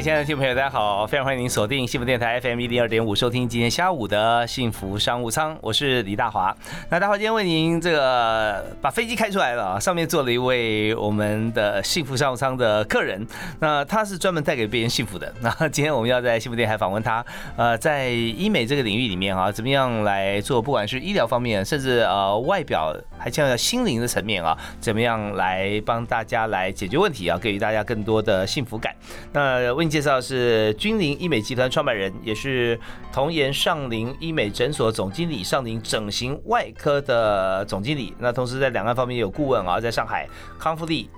亲爱的听众朋友，大家好，非常欢迎您锁定幸福电台 FM 一零二点五，收听今天下午的幸福商务舱，我是李大华。那大华今天为您这个把飞机开出来了，上面坐了一位我们的幸福商务舱的客人，那他是专门带给别人幸福的。那今天我们要在幸福电台访问他，呃，在医美这个领域里面啊，怎么样来做，不管是医疗方面，甚至呃外表，还强调心灵的层面啊，怎么样来帮大家来解决问题啊，给予大家更多的幸福感。那问介绍是君临医美集团创办人，也是童颜上林医美诊所总经理、上林整形外科的总经理。那同时在两岸方面也有顾问啊，在上海康复力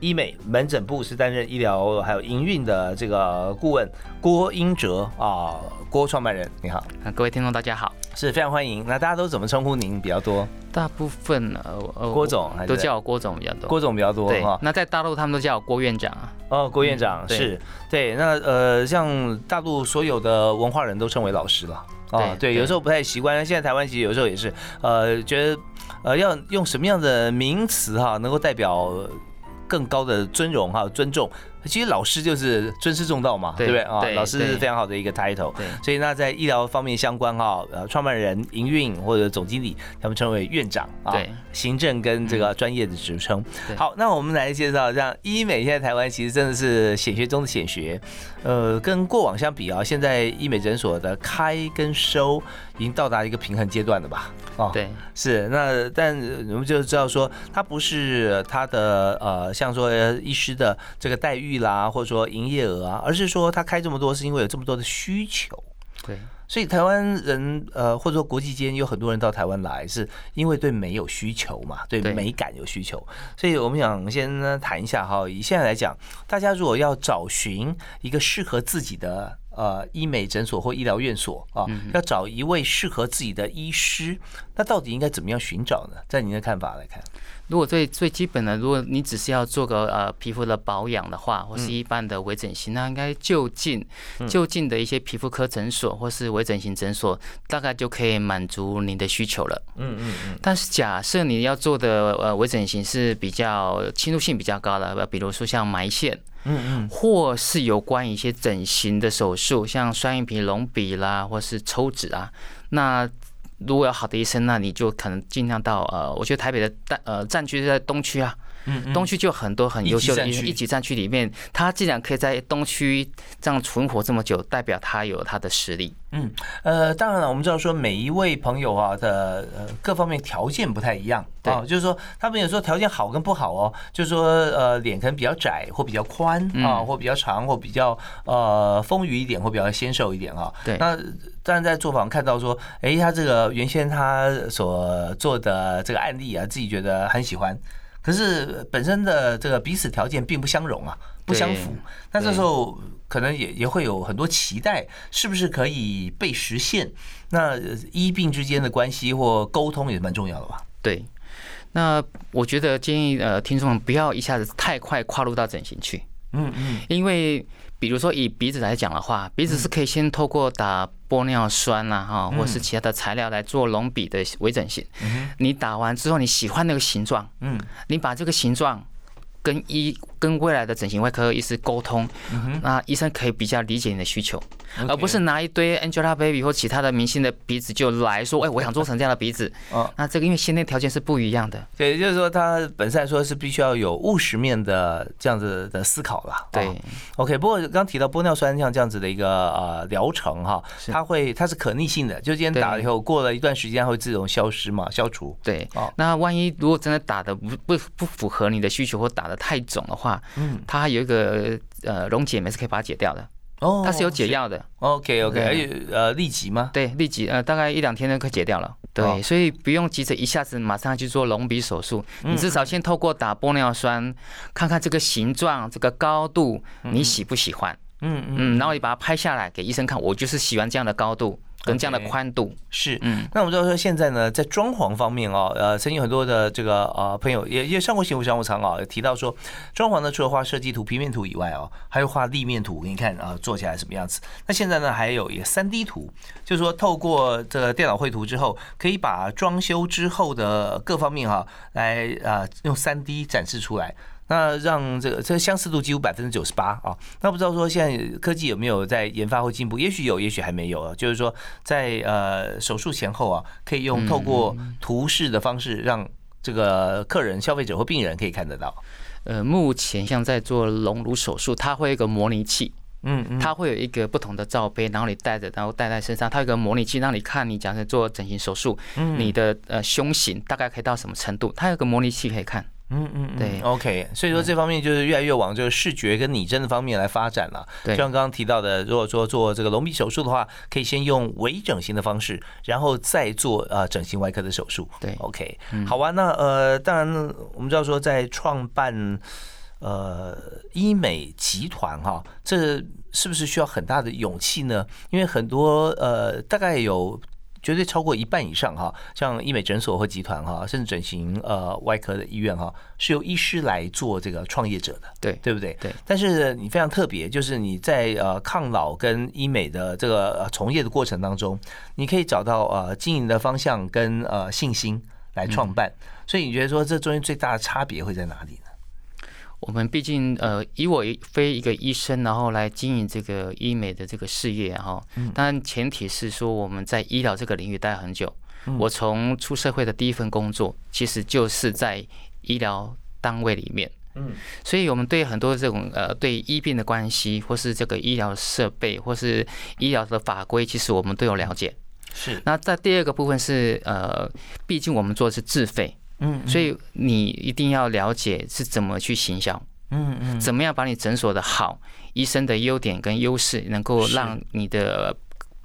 医美门诊部是担任医疗还有营运的这个顾问郭英哲啊，郭创办人，你好，各位听众大家好，是非常欢迎。那大家都怎么称呼您比较多？大部分呃郭总都叫我郭总比较多，郭总比较多哈。那在大陆他们都叫我郭院长啊。哦，郭院长是对，那呃，像大陆所有的文化人都称为老师了。哦，对，有时候不太习惯。现在台湾其实有时候也是，呃，觉得呃要用什么样的名词哈，能够代表更高的尊荣哈，尊重。其实老师就是尊师重道嘛，对不对啊？老师是非常好的一个 title，所以那在医疗方面相关哈，呃，创办人、营运或者总经理，他们称为院长啊，行政跟这个专业的职称。好，那我们来介绍，像医美现在台湾其实真的是显学中的显学，呃，跟过往相比啊，现在医美诊所的开跟收已经到达一个平衡阶段了吧？哦，对，是那，但我们就知道说，它不是它的呃，像说医师的这个待遇。啦，或者说营业额啊，而是说他开这么多是因为有这么多的需求。对，所以台湾人呃，或者说国际间有很多人到台湾来，是因为对美有需求嘛，对美感有需求。所以我们想先谈一下哈，以现在来讲，大家如果要找寻一个适合自己的呃医美诊所或医疗院所啊，要找一位适合自己的医师，那到底应该怎么样寻找呢？在您的看法来看？如果最最基本的，如果你只是要做个呃皮肤的保养的话，或是一般的微整形，那应该就近就近的一些皮肤科诊所或是微整形诊所，大概就可以满足您的需求了。嗯嗯嗯。但是假设你要做的呃微整形是比较侵入性比较高的，比如说像埋线，嗯嗯，或是有关一些整形的手术，像双眼皮隆鼻啦，或是抽脂啊，那。如果有好的医生，那你就可能尽量到呃，我觉得台北的战呃战区是在东区啊。东区就很多很优秀的一级战区里面，他既然可以在东区这样存活这么久，代表他有他的实力。嗯，呃，当然了，我们知道说每一位朋友啊的呃各方面条件不太一样，啊，就是说他们有时候条件好跟不好哦，就是说呃脸可能比较窄或比较宽啊，或比较长或比较呃丰腴一点或比较纤瘦一点啊。对。那当然在做访看到说，哎，他这个原先他所做的这个案例啊，自己觉得很喜欢。可是本身的这个彼此条件并不相容啊，不相符。那这时候可能也也会有很多期待，是不是可以被实现？那医病之间的关系或沟通也蛮重要的吧？对。那我觉得建议呃听众们不要一下子太快跨入到整形去。嗯嗯。因为比如说以鼻子来讲的话，鼻子是可以先透过打。玻尿酸啊，哈，或是其他的材料来做隆鼻的微整形。你打完之后，你喜欢那个形状，嗯，你把这个形状跟医跟未来的整形外科医师沟通，那医生可以比较理解你的需求。而不是拿一堆 Angelababy 或其他的明星的鼻子就来说，哎，我想做成这样的鼻子。哦，那这个因为先天条件是不一样的。对，也就是说，他本身来说是必须要有务实面的这样子的思考了。对，OK。不过刚提到玻尿酸像这样子的一个呃疗程哈，它会它是可逆性的，就今天打了以后，过了一段时间会自动消失嘛，消除。对。哦，那万一如果真的打的不不不符合你的需求或打的太肿的话，嗯，它有一个呃溶解酶是可以把它解掉的。哦，它是有解药的。OK OK，而且呃立即吗？对，立即呃大概一两天就可以解掉了。对，所以不用急着一下子马上去做隆鼻手术，你至少先透过打玻尿酸，看看这个形状、这个高度，你喜不喜欢？嗯嗯，然后你把它拍下来给医生看，我就是喜欢这样的高度。跟这样的宽度是，嗯，那我们知道说现在呢，在装潢方面哦，呃，曾经很多的这个呃朋友也也上过幸福商务舱啊，提到说，装潢呢除了画设计图、平面图以外哦，还有画立面图，给你看啊，做起来什么样子。那现在呢，还有一个三 D 图，就是说透过这个电脑绘图之后，可以把装修之后的各方面哈，来啊用三 D 展示出来。那让这个这个相似度几乎百分之九十八啊！那不知道说现在科技有没有在研发或进步？也许有，也许还没有啊。就是说，在呃手术前后啊，可以用透过图示的方式，让这个客人、消费者或病人可以看得到。呃，目前像在做隆乳手术，它会有一个模拟器，嗯嗯，它会有一个不同的罩杯，然后你戴着，然后戴在身上，它有个模拟器让你看，你假设做整形手术，你的呃胸型大概可以到什么程度？它有个模拟器可以看。嗯嗯，对，OK，所以说这方面就是越来越往这个视觉跟拟真的方面来发展了。对，就像刚刚提到的，如果说做这个隆鼻手术的话，可以先用微整形的方式，然后再做呃整形外科的手术。对，OK，好啊。那呃，当然我们知道说，在创办呃医美集团哈，这是不是需要很大的勇气呢？因为很多呃，大概有。绝对超过一半以上哈，像医美诊所或集团哈，甚至整形呃外科的医院哈，是由医师来做这个创业者的，对对不对？对。但是你非常特别，就是你在呃抗老跟医美的这个从业的过程当中，你可以找到呃经营的方向跟呃信心来创办。所以你觉得说这中间最大的差别会在哪里？我们毕竟呃，以我非一个医生，然后来经营这个医美的这个事业哈。当然前提是说我们在医疗这个领域待很久。我从出社会的第一份工作，其实就是在医疗单位里面。嗯，所以我们对很多这种呃，对医病的关系，或是这个医疗设备，或是医疗的法规，其实我们都有了解。是。那在第二个部分是呃，毕竟我们做的是自费。嗯，所以你一定要了解是怎么去行销，嗯嗯，怎么样把你诊所的好，医生的优点跟优势，能够让你的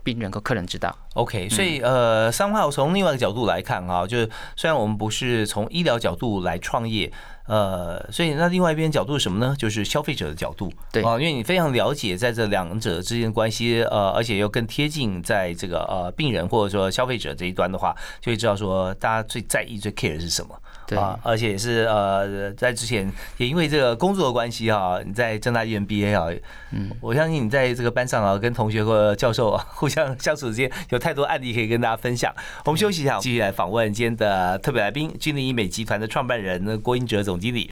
病人和客人知道。OK，所以呃，三号从另外一个角度来看啊，就是虽然我们不是从医疗角度来创业。呃，所以那另外一边角度是什么呢？就是消费者的角度，对啊，因为你非常了解在这两者之间的关系，呃，而且又更贴近在这个呃病人或者说消费者这一端的话，就会知道说大家最在意、最 care 是什么。啊，而且也是呃，在之前也因为这个工作的关系哈，你在正大 EMBA 啊，嗯，我相信你在这个班上啊，跟同学或教授啊互相相处之间，有太多案例可以跟大家分享。我们休息一下，继续来访问今天的特别来宾，君临医美集团的创办人郭英哲总经理。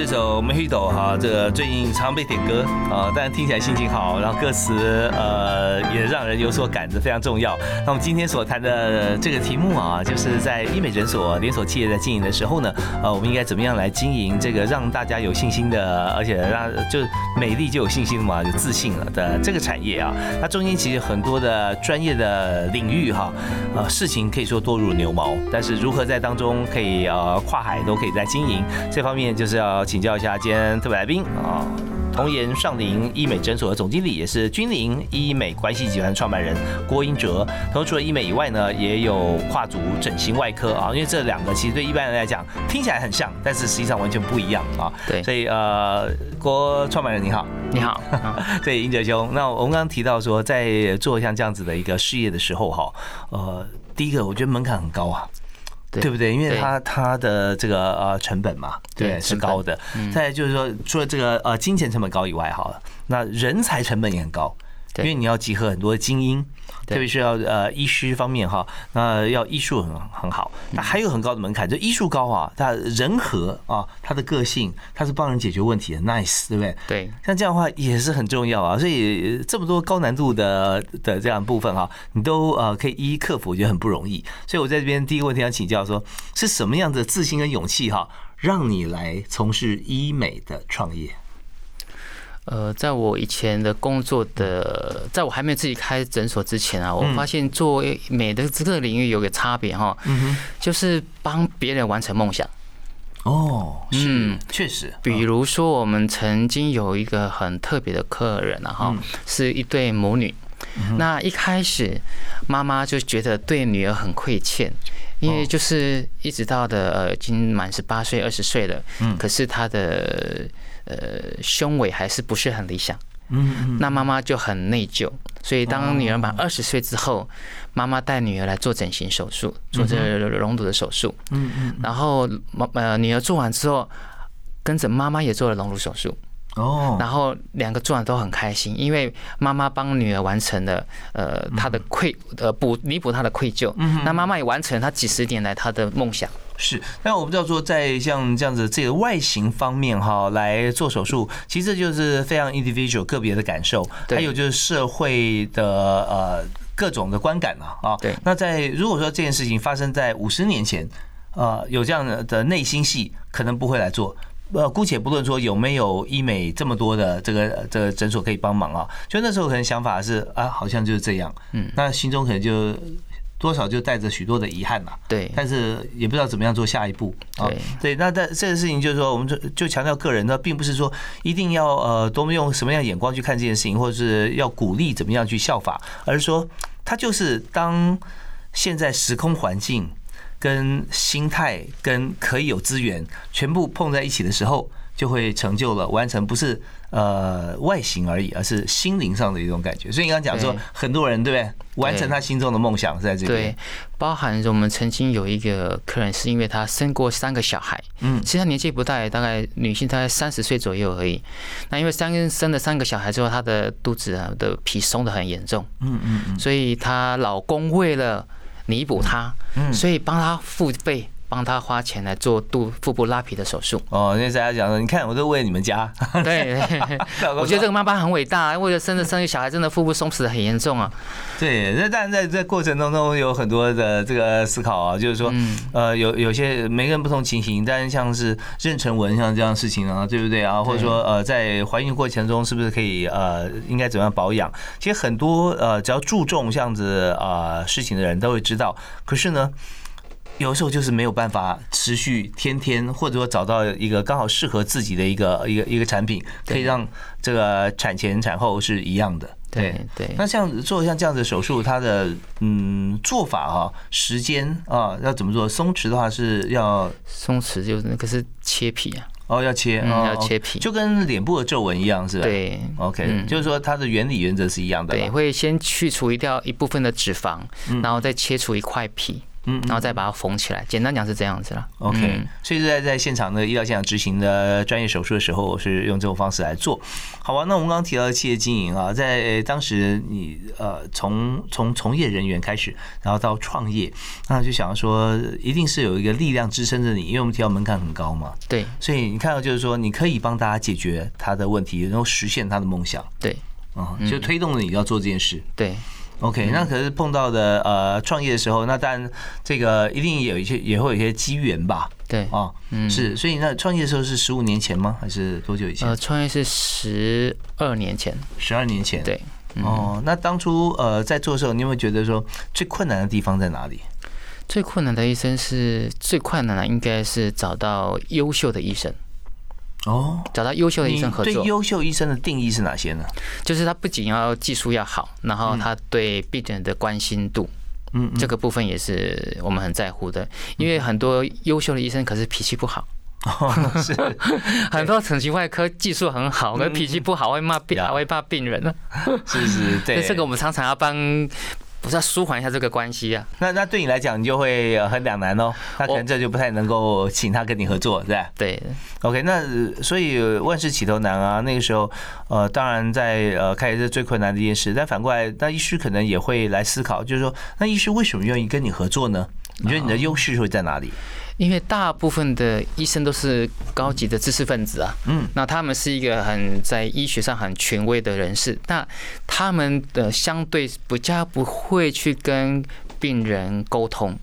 这首《Mojito》哈，这个最近常被点歌啊，但听起来心情好，然后歌词呃也让人有所感，知非常重要。那我们今天所谈的这个题目啊，就是在医美诊所连锁企业在经营的时候呢，呃，我们应该怎么样来经营这个让大家有信心的，而且让就美丽就有信心嘛，有自信了的这个产业啊？那中间其实很多的专业的领域哈，呃，事情可以说多如牛毛，但是如何在当中可以呃跨海都可以在经营这方面就。是要请教一下今天特别来宾啊，童颜上林医美诊所的总经理，也是君临医美关系集团创办人郭英哲。同时除了医美以外呢，也有跨足整形外科啊，因为这两个其实对一般人来讲听起来很像，但是实际上完全不一样啊。对，所以呃，郭创办人你好，你好，对，英哲兄。那我们刚刚提到说，在做像这样子的一个事业的时候哈，呃，第一个我觉得门槛很高啊。对。不对？因为它它的这个呃成本嘛，对是高的。再就是说，除了这个呃金钱成本高以外，好了，那人才成本也很高，因为你要集合很多精英。特别是要呃医师方面哈，那要医术很很好，那还有很高的门槛，就医术高啊，他人和啊，他的个性，他是帮人解决问题的，nice，对不对？对，像这样的话也是很重要啊，所以这么多高难度的的这样部分哈，你都呃可以一一克服，我觉得很不容易。所以我在这边第一个问题想请教说，是什么样的自信跟勇气哈，让你来从事医美的创业？呃，在我以前的工作的，在我还没有自己开诊所之前啊，我发现做美的这个领域有个差别哈，就是帮别人完成梦想。哦，嗯，确实。比如说，我们曾经有一个很特别的客人啊，哈，是一对母女。那一开始，妈妈就觉得对女儿很亏欠，因为就是一直到的呃，已经满十八岁、二十岁了，嗯，可是她的呃胸围还是不是很理想。嗯嗯。那妈妈就很内疚，所以当女儿满二十岁之后。妈妈带女儿来做整形手术，做这隆乳的手术。嗯嗯。然后妈呃女儿做完之后，跟着妈妈也做了隆乳手术。哦。然后两个做完都很开心，因为妈妈帮女儿完成了呃她的愧呃补弥补她的愧疚。嗯。那妈妈也完成了她几十年来她的梦想。是。那我们知道说，在像这样子这个外形方面哈来做手术，其实就是非常 individual 个别的感受。还有就是社会的呃。各种的观感嘛啊，对。那在如果说这件事情发生在五十年前，呃，有这样的的内心戏，可能不会来做。呃，姑且不论说有没有医美这么多的这个这个诊所可以帮忙啊，就那时候可能想法是啊，好像就是这样。嗯。那心中可能就。多少就带着许多的遗憾嘛，对，但是也不知道怎么样做下一步啊。对，那但这个事情就是说，我们就就强调个人，呢并不是说一定要呃多么用什么样眼光去看这件事情，或者是要鼓励怎么样去效法，而是说，他就是当现在时空环境跟心态跟可以有资源全部碰在一起的时候。就会成就了完成，不是呃外形而已，而是心灵上的一种感觉。所以你刚刚讲说，很多人对不对？完成他心中的梦想是在这里。对，包含着我们曾经有一个客人，是因为他生过三个小孩，嗯，其实他年纪不大，大概女性大概三十岁左右而已。那因为三生了三个小孩之后，她的肚子啊的皮松的很严重，嗯嗯嗯，所以她老公为了弥补他，嗯，所以帮他付费。帮他花钱来做肚腹部拉皮的手术哦，那大家讲说，你看我都为你们家。对，我觉得这个妈妈很伟大，为了生着生育小孩，真的腹部松弛的很严重啊。对，那但在这过程当中有很多的这个思考啊，就是说，嗯呃，有有些每个人不同情形，但是像是妊娠纹像这样事情啊，对不对啊？或者说呃，在怀孕过程中是不是可以呃，应该怎么样保养？其实很多呃，只要注重这样子啊事情的人都会知道。可是呢？有时候就是没有办法持续天天，或者说找到一个刚好适合自己的一个一个一个产品，可以让这个产前产后是一样的。对对。那像做像这样子手术，它的嗯做法啊，时间啊要怎么做？松弛的话是要松弛，就是那个是切皮啊。哦，要切，要切皮，就跟脸部的皱纹一样，是吧？对。OK，就是说它的原理原则是一样的。对，会先去除掉一部分的脂肪，然后再切除一块皮。嗯，然后再把它缝起来。简单讲是这样子了。OK，所以在在现场的医疗现场执行的专业手术的时候，我是用这种方式来做。好吧，那我们刚刚提到企业经营啊，在当时你呃从从从业人员开始，然后到创业，那就想要说一定是有一个力量支撑着你，因为我们提到门槛很高嘛。对。所以你看到就是说，你可以帮大家解决他的问题，然后实现他的梦想。对。啊，就推动了你要做这件事。对。OK，那可是碰到的呃创业的时候，那当然这个一定有一些也会有一些机缘吧？对，啊，嗯，是，所以那创业的时候是十五年前吗？还是多久以前？呃，创业是十二年前。十二年前，对。哦，那当初呃在做的时候，你有没有觉得说最困难的地方在哪里？最困难的医生是最困难的，应该是找到优秀的医生。哦，找到优秀的医生合作。对优秀医生的定义是哪些呢？就是他不仅要技术要好，然后他对病人的关心度，嗯，这个部分也是我们很在乎的。因为很多优秀的医生可是脾气不好，哦是 很多整形外科技术很好，可脾气不好会骂病，还会骂病人呢。是是，对，这个我们常常要帮。不是要舒缓一下这个关系啊？那那对你来讲，你就会很两难哦。那可能这就不太能够请他跟你合作，是吧？对。OK，那所以万事起头难啊。那个时候，呃，当然在呃开始是最困难的一件事。但反过来，那医师可能也会来思考，就是说，那医师为什么愿意跟你合作呢？你觉得你的优势会在哪里？因为大部分的医生都是高级的知识分子啊，嗯，那他们是一个很在医学上很权威的人士，那他们的相对比较不会去跟病人沟通，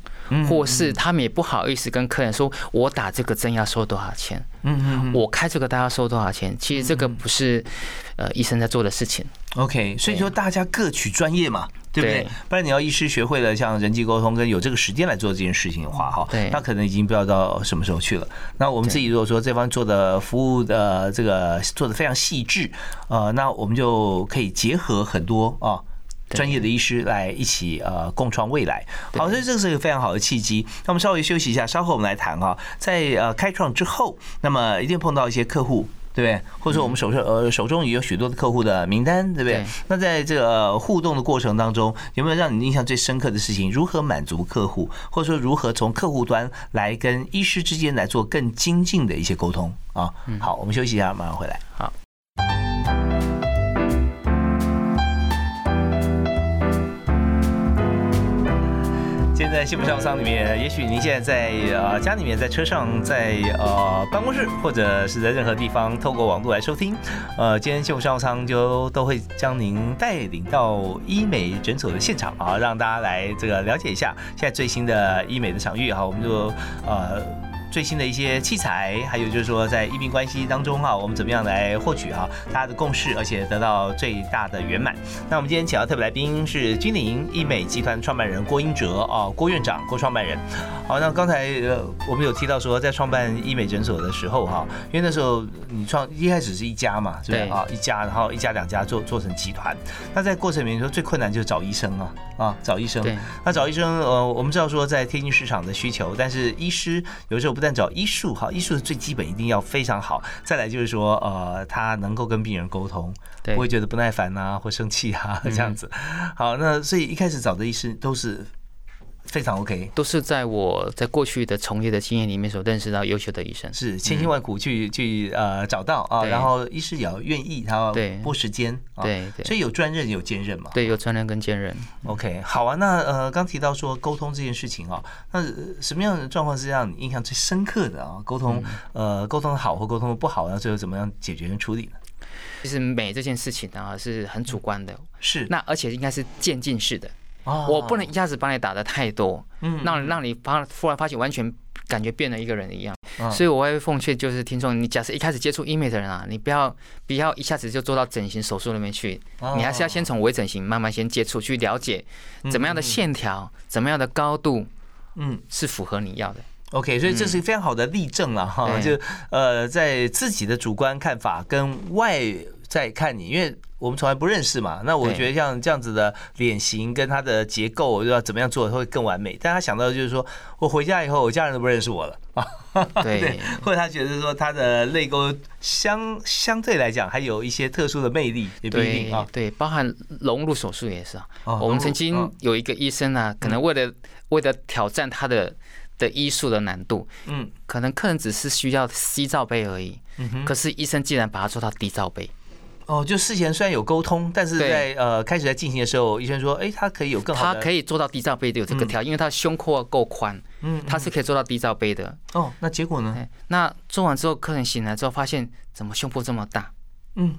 或是他们也不好意思跟客人说，我打这个针要收多少钱，嗯嗯我开这个大家收多少钱？其实这个不是呃医生在做的事情。OK，所以说大家各取专业嘛，对不对对？不然你要医师学会了像人际沟通跟有这个时间来做这件事情的话，哈，对那可能已经不知道到什么时候去了。那我们自己如果说这方做的服务的这个做的非常细致，呃，那我们就可以结合很多啊。专业的医师来一起呃共创未来，好，所以这个是一个非常好的契机。那我们稍微休息一下，稍后我们来谈哈，在呃开创之后，那么一定碰到一些客户。对不对？或者说我们手上呃手中也有许多的客户的名单，对不对对？那在这个互动的过程当中，有没有让你印象最深刻的事情？如何满足客户，或者说如何从客户端来跟医师之间来做更精进的一些沟通啊？好，我们休息一下，马上回来。好。现在幸福商务舱里面，也许您现在在呃家里面、在车上、在呃办公室，或者是在任何地方，透过网络来收听。呃，今天幸福商务舱就都会将您带领到医美诊所的现场啊，让大家来这个了解一下现在最新的医美的场域哈，我们就呃。最新的一些器材，还有就是说在医病关系当中哈，我们怎么样来获取哈大家的共识，而且得到最大的圆满。那我们今天请到特别来宾是君临医美集团创办人郭英哲啊，郭院长，郭创办人。好，那刚才呃我们有提到说，在创办医美诊所的时候哈，因为那时候你创一开始是一家嘛，是不是对啊？一家，然后一家两家做做成集团。那在过程里面说最困难就是找医生啊啊，找医生。那找医生，呃，我们知道说在天津市场的需求，但是医师有时候不但找医术哈，医术是最基本一定要非常好，再来就是说，呃，他能够跟病人沟通，对。不会觉得不耐烦呐、或生气啊这样子。好，那所以一开始找的医师都是非常 OK，都是在我在过去的从业的经验里面所认识到优秀的医生。是千辛万苦去去呃找到啊，然后医师也要愿意，他要对拨时间啊，对对所以有专任有兼任嘛。对，有专任跟兼任。OK，好啊。那呃，刚提到说沟通这件事情啊，那呃什么样的状况是让你印象最深刻的啊？沟通呃，沟通的好或沟通的不好，那最后怎么样解决跟处理呢？其实美这件事情啊是很主观的，是，那而且应该是渐进式的。哦。我不能一下子把你打的太多，嗯让让你发突然发现完全感觉变了一个人一样。嗯。所以我会奉劝就是听众，你假设一开始接触医美的人啊，你不要不要一下子就做到整形手术那边去，哦。你还是要先从微整形慢慢先接触，去了解怎么样的线条、怎么样的高度嗯。是符合你要的。，OK，所以这是非常好的例证了哈。嗯就呃，在自己的主观看法跟外在看你，因为我们从来不认识嘛。那我觉得像这样子的脸型跟它的结构我要怎么样做会更完美。但他想到的就是说我回家以后，我家人都不认识我了 啊。对或者他觉得说他的泪沟相相对来讲还有一些特殊的魅力，也不一对定啊。对，包含隆乳手术也是啊。哦我们曾嗯经有一个医生啊，可能为了为了挑战他的的医术的难度，嗯可能客人只是需要 C 罩杯而已，嗯哼，可是医生竟然把它做到 D 罩杯。哦，就事前虽然有沟通，但是在呃开始在进行的时候，医生说，哎，他可以有更好他，可以做到低罩杯的有这个条，因为他胸廓够宽，嗯，他是可以做到低罩杯的。哦，那结果呢？哎那做完之后，客人醒来之后发现怎么胸部这么大，嗯，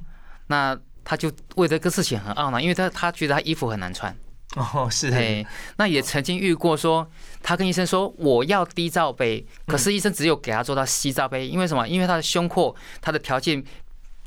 那他就为这个事情很懊恼，因为他他觉得他衣服很难穿。哦，是，哎，那也曾经遇过说，他跟医生说我要低罩杯，可是医生只有给他做到 C 罩杯，因为什么？因为他的胸廓，他的条件。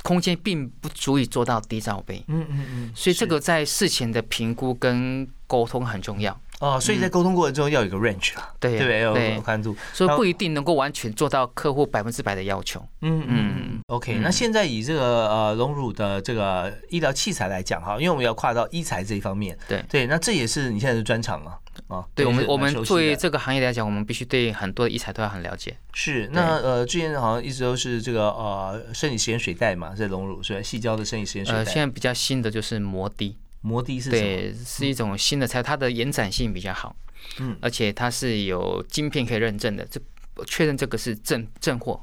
空间并不足以做到低罩杯，嗯嗯嗯，所以这个在事前的评估跟沟通很重要。哦，所以在沟通过程中要有一个 range 啊，对对不对？要有对宽度，所以不一定能够完全做到客户百分之百的要求。嗯嗯，OK。那现在以这个呃隆乳的这个医疗器材来讲哈，因为我们要跨到医材这一方面，对对，那这也是你现在的专长嘛啊。对我们，我们作为这这个行业来讲，我们必须对很多的医材都要很了解。是那呃之前好像一直都是这个呃生理实验水袋嘛，在隆乳所以？细胶的生理实验水呃，现，在比较新的就是摩的，摩的是？对，是一种新的材，它的延展性比较好，嗯，而且它是有晶片可以认证的，这确认这个是正正货。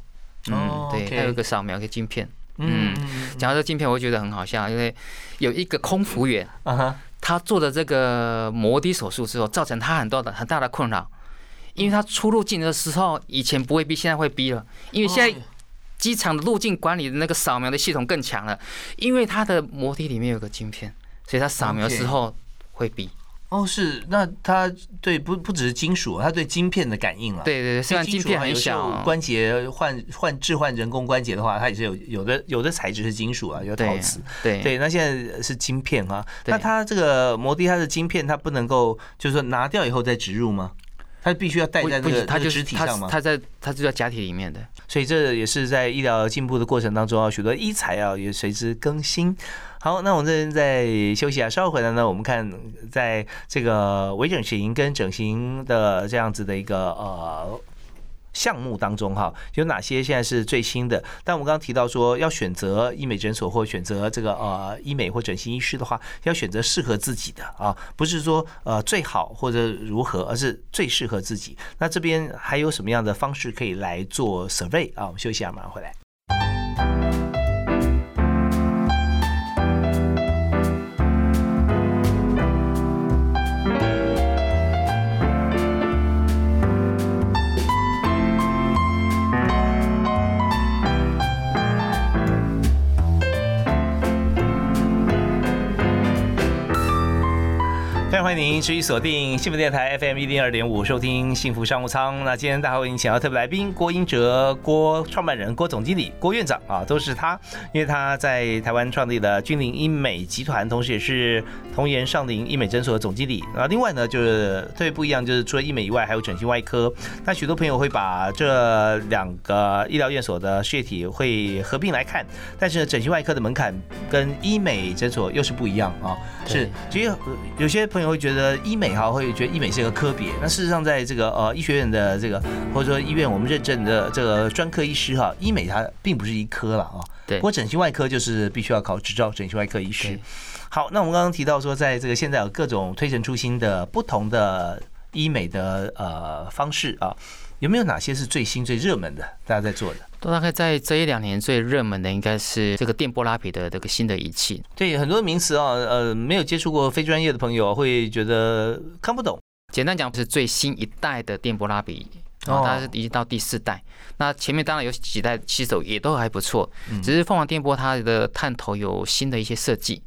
哦嗯，对它有一个扫描一个晶片。嗯嗯，讲到这个晶片，我会觉得很好笑，因为有一个空服员，啊，他做的这个摩的手术之后，造成他很多的很大的困扰，因为他出入境的时候以前不会逼，现在会逼了，因为现在哦机场的入境管理的那个扫描的系统更强了，因为它的摩的里面有个晶片，所以它扫描之后会比。哦，是，那它对不不只是金属，它对晶片的感应啊。对对对，虽然晶片很小，关节换换置换人工关节的话，它也是有有的有的材质是金属啊，有陶瓷。对对，那现在是晶片啊。那它这个摩的它的晶片，它不能够就是说拿掉以后再植入吗？它必须要戴在那个它肢体上吗？它在它就在假体里面的。所以这也是在医疗进步的过程当中啊，许多医材啊也随之更新。好，那我们这边再休息啊，稍后回来呢，我们看在这个微整形跟整形的这样子的一个呃。项目当中哈，有哪些现在是最新的？但我们刚刚提到说，要选择医美诊所或选择这个呃医美或整形医师的话，要选择适合自己的啊，不是说呃最好或者如何，而是最适合自己。那这边还有什么样的方式可以来做 survey 啊？我们休息一下，马上回来。您持续锁定幸福电台 FM 一零二点五，收听幸福商务舱。那今天大家为您请到特别来宾郭英哲，郭创办人、郭总经理、郭院长啊，都是他，因为他在台湾创立的君临医美集团，同时也是童颜上林医美诊所的总经理。那另外呢，就是特别不一样，就是除了医美以外，还有整形外科。那许多朋友会把这两个医疗院所的事业体会合并来看，但是整形外科的门槛跟医美诊所又是不一样啊。是，其实有些朋友。会觉得医美哈，会觉得医美是一个科别。那事实上，在这个呃医学院的这个或者说医院，我们认证的这个专科医师哈，医美它并不是一科了啊。对。不过整形外科就是必须要考执照，整形外科医师。好，那我们刚刚提到说，在这个现在有各种推陈出新的不同的医美的呃方式啊。有没有哪些是最新最热门的？大家在做的？都大概在这一两年最热门的应该是这个电波拉皮的这个新的仪器。对，很多名词啊，呃，没有接触过非专业的朋友会觉得看不懂。简单讲，是最新一代的电波拉皮，然后它是已经到第四代。那前面当然有几代骑手也都还不错，只是凤凰电波它的探头有新的一些设计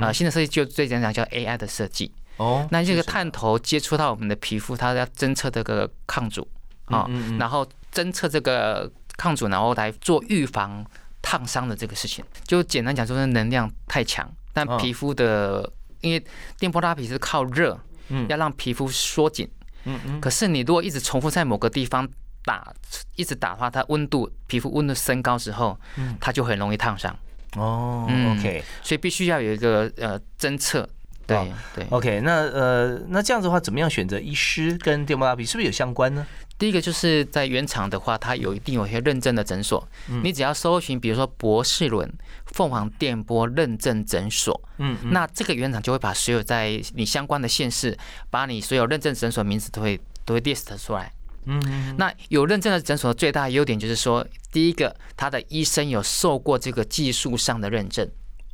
啊，新的设计就最简单讲叫 AI 的设计。哦，那这个探头接触到我们的皮肤，它要侦测这个抗阻。啊，然后侦测这个抗阻，然后来做预防烫伤的这个事情。就简单讲，就是能量太强，但皮肤的，因为电波拉皮是靠热，嗯，要让皮肤缩紧，嗯嗯。可是你如果一直重复在某个地方打，一直打的话，它温度皮肤温度升高之后，嗯，它就很容易烫伤。哦，OK，所以必须要有一个呃侦测。对对，OK，那呃，那这样子的话，怎么样选择医师跟电波拉皮是不是有相关呢？第一个就是在原厂的话，它有一定有一些认证的诊所，你只要搜寻，比如说博士伦凤凰电波认证诊所，嗯，那这个原厂就会把所有在你相关的县市，把你所有认证诊所名字都会都会 list 出来，嗯，那有认证的诊所最大的优点就是说，第一个，他的医生有受过这个技术上的认证。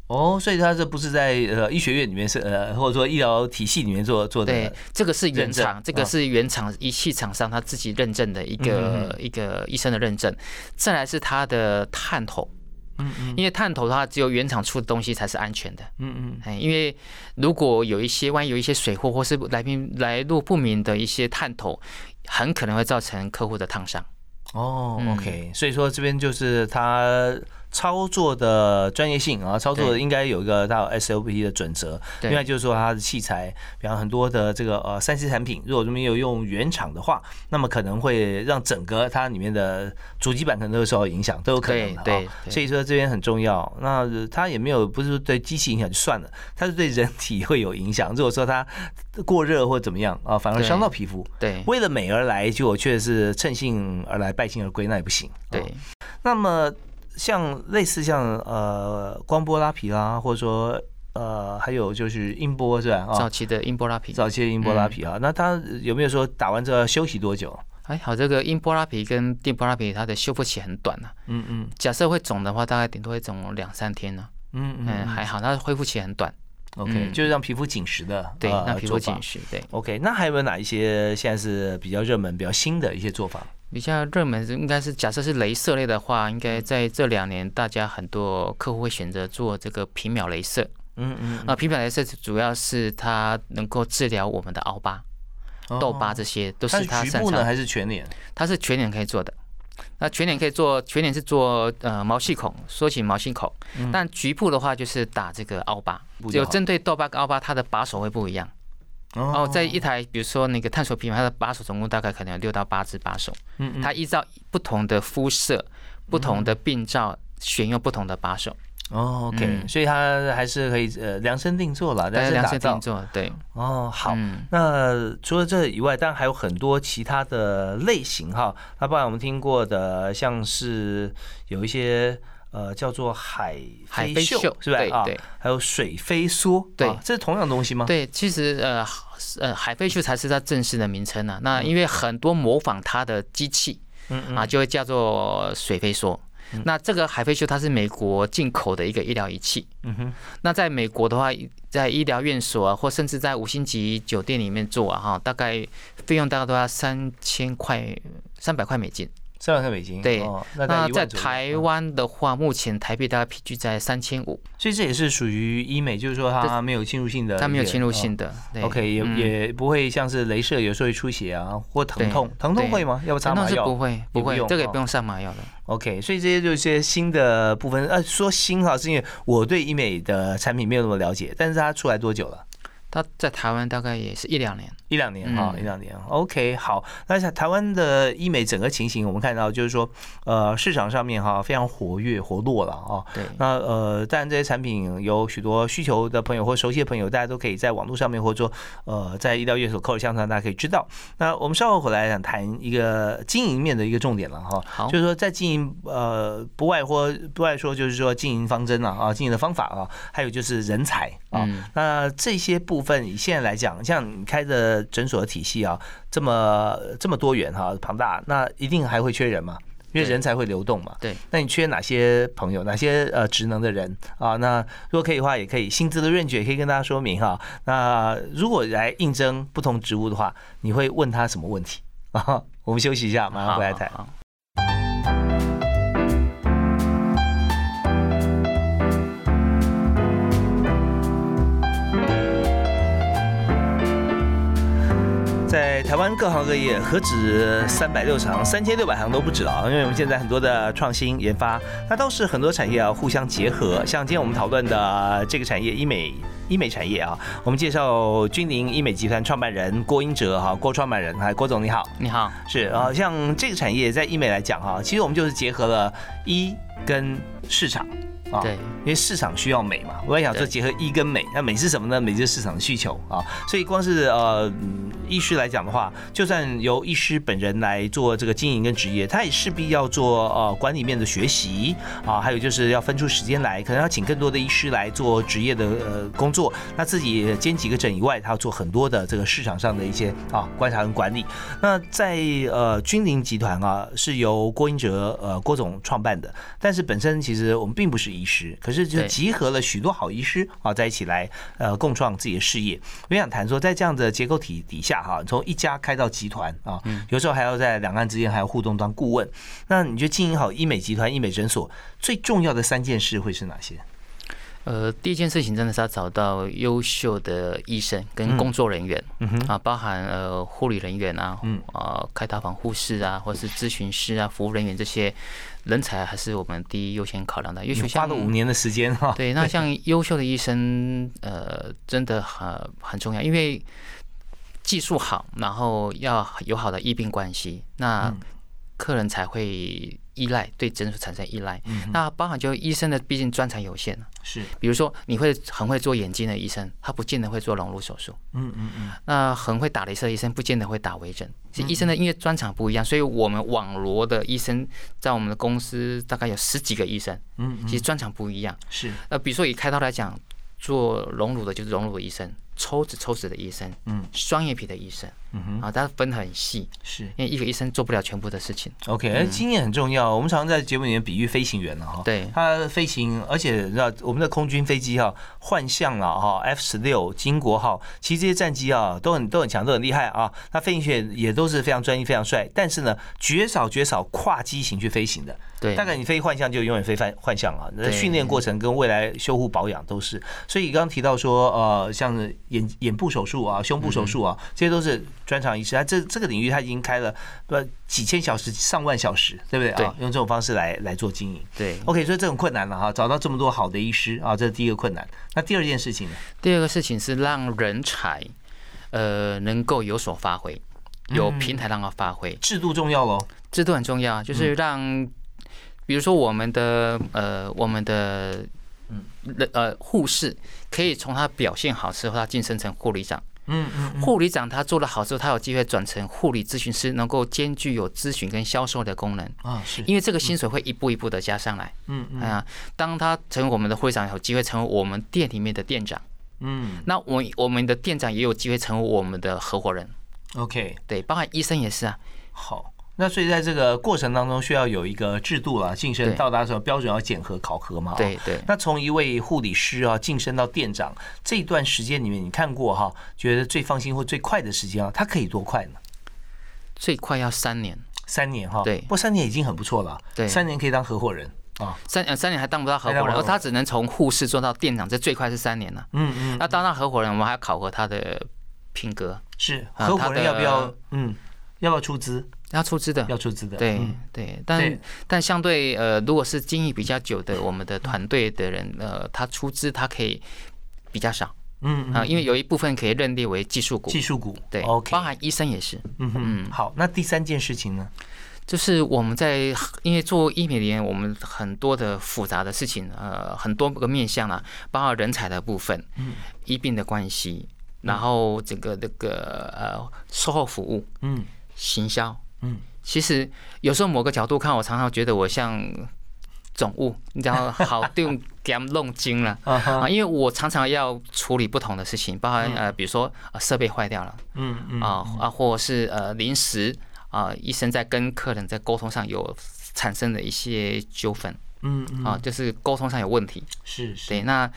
哦，所以他这不是在呃医学院里面是呃或者说医疗体系里面做做的，对，这个是原厂，这个是原厂仪器厂商他自己认证的一个一个医生的认证。再来是他的探头，嗯嗯，因为探头的话只有原厂出的东西才是安全的，嗯嗯，哎，因为如果有一些万一有一些水货或是来宾来路不明的一些探头，很可能会造成客户的烫伤。哦，OK，所以说这边就是他。操作的专业性啊，操作应该有一个到 SOP 的准则。另外就是说，它的器材，比方很多的这个呃三 C 产品，如果没有用原厂的话，那么可能会让整个它里面的主机板可能都会受到影响，都有可能的啊。所以说这边很重要。那它也没有不是对机器影响就算了，它是对人体会有影响。如果说它过热或怎么样啊，反而伤到皮肤。对，为了美而来，就却是趁兴而来，败兴而归，那也不行。对，那么。像类似像呃光波拉皮啦，或者说呃还有就是音波是吧？早期的音波拉皮，早期的音波拉皮啊，那它有没有说打完之后休息多久？还好，这个音波拉皮跟电波拉皮它的修复期很短呢。嗯嗯。假设会肿的话，大概顶多会肿两三天呢。嗯嗯。还好，它恢复期很短。OK，就是让皮肤紧实的。对，让皮肤紧实。对。OK，那还有没有哪一些现在是比较热门、比较新的一些做法？比较热门是应该是假设是镭射类的话，应该在这两年大家很多客户会选择做这个皮秒镭射。嗯嗯，那皮秒镭射主要是它能够治疗我们的凹疤、痘疤，这些都是是它擅长。局部呢还是全脸？它是全脸可以做的。那全脸可以做，全脸是做呃毛细孔，缩起毛细孔。但局部的话就是打这个凹疤，有针对痘疤跟凹疤，它的把手会不一样。哦，在一台比如说那个探索皮它的把手总共大概可能有六到八只把手，嗯嗯。它依照不同的肤色、不同的病灶选用不同的把手，哦，OK，嗯。所以它还是可以呃量身定做了，量身造量身定。做，对，哦，好。嗯。那除了这以外，当然还有很多其他的类型哈。那包含我们听过的，像是有一些呃叫做海海飞秀，是吧？啊，对对还有水飞梭，对啊这是同样东西吗？对，其实呃呃海飞秀才是它正式的名称啊。那嗯因为很多模仿它的机器嗯嗯啊，就会叫做水飞梭。那这个海飞秀它是美国进口的一个医疗仪器。嗯哼，那在美国的话，在医疗院所啊，或甚至在五星级酒店里面做啊，哈，大概费用大概都要三千块、三百块美金。三百块美金。对哦、那那在台嗯湾的话，目前台币大概平均在三千五，所以这也是属于医美，就是说它没有侵入性的，它没有侵入性的。OK，也、嗯也不会像是镭射有时候会出血啊，或疼痛，疼痛会吗？要不擦疼痛麻药？是不会，不会这个也不用上麻药的。OK，所以这些就是一些新的部分。呃，说新哈，是因为我对医美的产品没有那么了解，但是它出来多久了？它在台湾大概也是一两年。一两年哈，嗯一两年。OK，好。那像台湾的医美整个情形，我们看到就是说，呃，市场上面哈非常活跃活络了啊。对，那呃，当然这些产品有许多需求的朋友或熟悉的朋友，大家都可以在网络上面或者说呃在医疗院所口耳相传，大家可以知道。那我们稍后回来想谈一个经营面的一个重点了哈，好就是说在经营呃不外或不外说就是说经营方针啊啊经营的方法啊，还有就是人才啊。嗯那这些部分以现在来讲，像你开的诊所的体系啊，这么这么多元哈、庞大，那一定还会缺人嘛？因为人才会流动嘛。对，那你缺哪些朋友，哪些呃职能的人啊？那如果可以的话，也可以薪资的 range 也可以跟大家说明哈。那如果来应征不同职务的话，你会问他什么问题啊？我们休息一下，马上回来谈。好。好在台湾各行各业，何止三百六十行，三千六百行都不止啊！因为我们现在很多的创新研发，那都是很多产业啊互相结合。像今天我们讨论的这个产业，医美医美产业啊，我们介绍君临医美集团创办人郭英哲哈，郭创办人，嗨，郭总你好。你好，是啊，像这个产业在医美来讲哈，其实我们就是结合了医跟市场啊，对，因为市场需要美嘛，我也想说结合医跟美，那美是什么呢？美就是市场的需求啊，所以光是呃嗯医师来讲的话，就算由医师本人来做这个经营跟职业，他也势必要做呃管理面的学习啊，还有就是要分出时间来，可能要请更多的医师来做职业的呃工作，那自己兼几个诊以外，他要做很多的这个市场上的一些啊观察跟管理。那在呃君临集团啊，是由郭英哲呃郭总创办的，但是本身其实我们并不是医师，可是就集合了许多好医师啊在一起来呃共创自己的事业。我想谈说，在这样的结构体底下哈，从一家开到集团啊，有时候还要在两岸之间还要互动当顾问。那你觉得经营好医美集团、医美诊所最重要的三件事会是哪些？呃，第一件事情真的是要找到优秀的医生跟工作人员，啊，包含呃护理人员啊，嗯啊开刀房护士啊，或是咨询师啊、服务人员这些人才，还是我们第一优先考量的。因为学校花了五年的时间哈，对，那像优秀的医生，呃，真的很很重要，因为技术好，然后要有好的医病关系，那嗯客人才会依赖，对诊所产生依赖。嗯那包含就医生的，毕竟专长有限，是，比如说你会很会做眼睛的医生，他不见得会做隆乳手术。嗯嗯嗯，那很会打镭射的医生，不见得会打微针。其实医生的因为专长不一样，所以我们网罗的医生在我们的公司大概有十几个医生，嗯其实专长不一样。是，那，比如说以开刀来讲，做隆乳的就是隆乳的医生，抽脂抽脂的医生，嗯，双眼皮的医生，嗯哼，啊，它分很细，是因为一个医生做不了全部的事情。OK，经验很重要。我们常常在节目里面比喻飞行员了哈，对，他飞行，而且知道我们的空军飞机哈，幻象了哈，F 十六、金国号，其实这些战机啊都很都很强，都很厉害啊。那飞行员也都是非常专业、非常帅，但是呢，绝少绝少跨机型去飞行的。对，大概你飞幻象就永远飞幻幻象啊。那训练过程跟未来修护保养都是。所以刚刚提到说，呃，像眼眼部手术啊、胸部手术啊，这些都是专长医师。他这这个领域他已经开了不几千小时、上万小时，对不对啊？用这种方式来来做经营。对，OK，所以这种困难了哈，找到这么多好的医师啊，这是第一个困难。那第二件事情呢？第二个事情是让人才呃能够有所发挥，有平台让他发挥。制度重要喽，制度很重要，就是让。比如说，我们的呃，我们的嗯，呃，护士可以从他表现好之后，他晋升成护理长。嗯嗯。护理长他做的好之后，他有机会转成护理咨询师，能够兼具有咨询跟销售的功能。啊，是。因为这个薪水会一步一步的加上来。嗯嗯。啊，当他成为我们的会长，有机会成为我们店里面的店长。嗯。那我我们的店长也有机会成为我们的合伙人。OK。对，包括医生也是啊。好。那所以在这个过程当中，需要有一个制度了，晋升到达什么标准要检核考核嘛？对对。那从一位护理师啊晋升到店长这一段时间里面，你看过哈？觉得最放心或最快的时间啊，他可以多快呢？最快要三年。三年哈？对。不过三年已经很不错了。对。三年可以当合伙人啊。三呃三年还当不到合伙人，他只能从护士做到店长，这最快是三年了。嗯嗯。那当到合伙人，我们还要考核他的品格。是。合伙人要不要？嗯。要不要出资？要出资的，要出资的，对对，但但相对呃，如果是经营比较久的我们的团队的人，呃，他出资他可以比较少，嗯啊，因为有一部分可以认定为技术股，技术股，对，OK，包含医生也是，嗯嗯，好，那第三件事情呢，就是我们在因为做医美里面，我们很多的复杂的事情，呃，很多个面向啊，包括人才的部分，嗯，医病的关系，然后整个这个呃售后服务，嗯，行销。嗯，其实有时候某个角度看，我常常觉得我像总务，你知道，好用给他们弄精了。啊，因为我常常要处理不同的事情，包含呃，比如说设备坏掉了，嗯嗯啊啊，或者是呃临时啊，医生在跟客人在沟通上有产生的一些纠纷，嗯嗯。啊，就是沟通上有问题，是是，对，那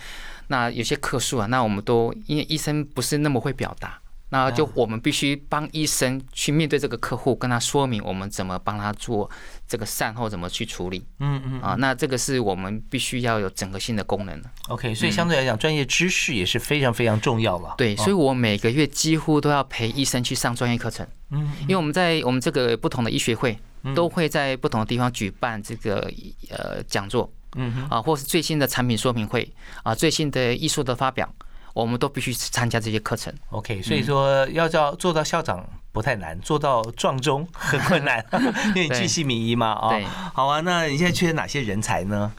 那有些客诉啊，那我们都因为医生不是那么会表达。那就我们必须帮医生去面对这个客户，跟他说明我们怎么帮他做这个善后，怎么去处理。嗯嗯啊，那这个是我们必须要有整合性的功能 OK，所以相对来讲，专业知识也是非常非常重要了。对，所以我每个月几乎都要陪医生去上专业课程。嗯，因为我们在我们这个不同的医学会，都会在不同的地方举办这个呃讲座。嗯哼啊，或是最新的产品说明会啊，最新的艺术的发表。我们都必须参加这些课程。OK，所以说要叫做到校长不太难，做到壮中很困难，因为你巨细靡遗嘛啊。好啊，那你现在缺哪些人才呢？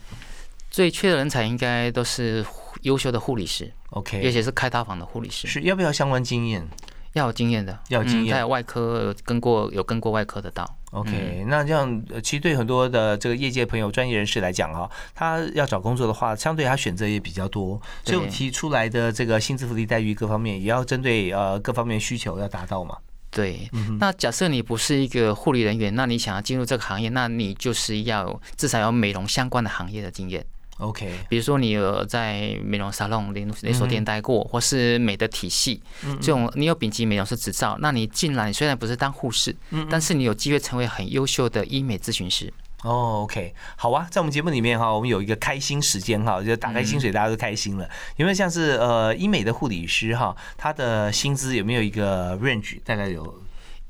最缺的人才应该都是优秀的护理师。OK，而且是开刀房的护理师。是要不要相关经验？要有经验的，要有经验。在外科跟过，有跟过外科的刀。OK，那这样其实对很多的这个业界朋友、专业人士来讲哈，他要找工作的话，相对他选择也比较多。所以我提出来的这个薪资福利待遇各方面，也要针对呃各方面需求要达到嘛。对，那假设你不是一个护理人员，那你想要进入这个行业，那你就是要至少有美容相关的行业的经验。OK，比如说你有在美容沙龙连连锁店待过，或是美的体系，这种你有丙级美容师执照，那你进来虽然不是当护士，但是你有机会成为很优秀的医美咨询师。哦，OK，好啊，在我们节目里面哈，我们有一个开心时间哈，就打开薪水，大家都开心了。有没有像是呃医美的护理师哈，他的薪资有没有一个 range？大概有？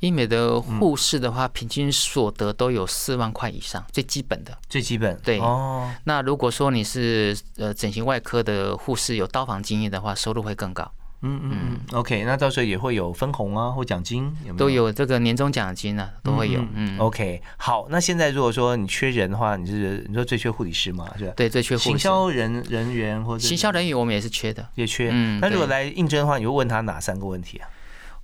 医美的护士的话，平均所得都有四万块以上，最基本的。最基本。对。哦。那如果说你是呃整形外科的护士，有刀房经验的话，收入会更高。嗯嗯嗯。OK，那到时候也会有分红啊，或奖金，有没有？都有这个年终奖金啊，都会有。嗯。OK，好，那现在如果说你缺人的话，你是你说最缺护理师嘛，是吧？对，最缺。行销人人员或者。行销人员我们也是缺的。也缺。嗯。那如果来应征的话，你会问他哪三个问题啊？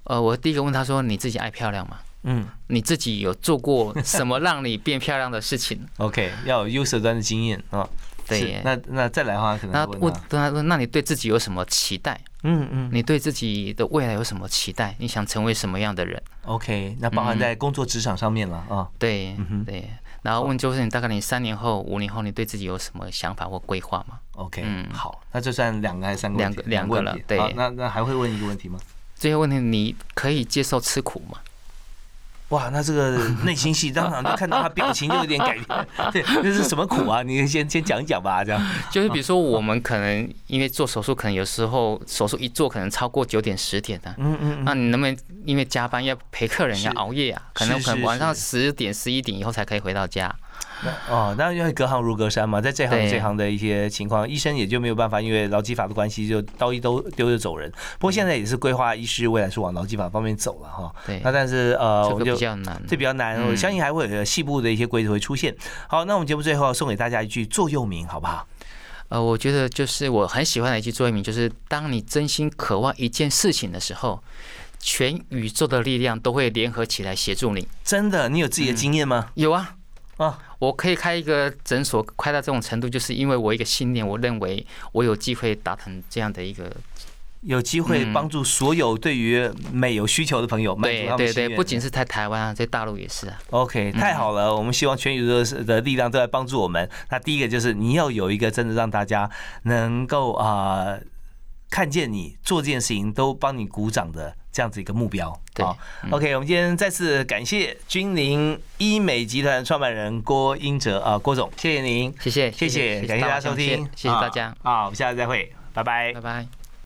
呃，我第一个问他说：“你自己爱漂亮吗？”嗯，你自己有做过什么让你变漂亮的事情？OK，要有 user 端的经验啊。对，那那再来的话，可能那问他说：“那你对自己有什么期待？”嗯嗯你对自己的未来有什么期待？你想成为什么样的人？，OK，那包含在工作职场上面了啊。对嗯对，然后问就是你大概你三年后、五年后，你对自己有什么想法或规划吗？OK，嗯好，那就算两个还是三个？两个两个了对那那还会问一个问题吗？最后问题，你可以接受吃苦吗？哇，那这个 内心戏当场就看到他表情就有点改变。对，那是什么苦啊？你先先讲讲吧，这样。就是比如说我们可能因为做手术，可能有时候手术一做可能超过九点十点的、嗯嗯那你能不能因为加班要陪客人要熬夜啊？可能可能晚上十点十一点以后才可以回到家。那哦，那因为隔行如隔山嘛，在这行有这行的一些情况，医生也就没有办法，因为劳基法的关系，就刀一都丢就走人。不过现在也是规划医师未来是往劳基法方面走了哈。对那，但是呃，我们就比较难。这比较难，我嗯相信还会有细部的一些规则会出现。好，那我们节目最后送给大家一句座右铭，好不好？呃，我觉得就是我很喜欢的一句座右铭，就是当你真心渴望一件事情的时候，全宇宙的力量都会联合起来协助你。真的，你有自己的经验吗？有啊，啊，我可以开一个诊所，开到这种程度，就是因为我一个信念，我认为我有机会达成这样的一个。有机会嗯帮助所有对于美有需求的朋友满足对对对，不仅是在台湾啊，在大陆也是啊。OK，太好了！我们希望全宇宙的力量都在帮助我们。那第一个就是你要有一个真的让大家能够啊、呃看见你做这件事情都帮你鼓掌的这样子一个目标。对好 OK，我们今天再次感谢君临医美集团创办人郭英哲啊，郭总，谢谢您，谢谢谢谢，感谢大家收听，谢谢大家，啊，好我们下次再会，拜拜拜。拜。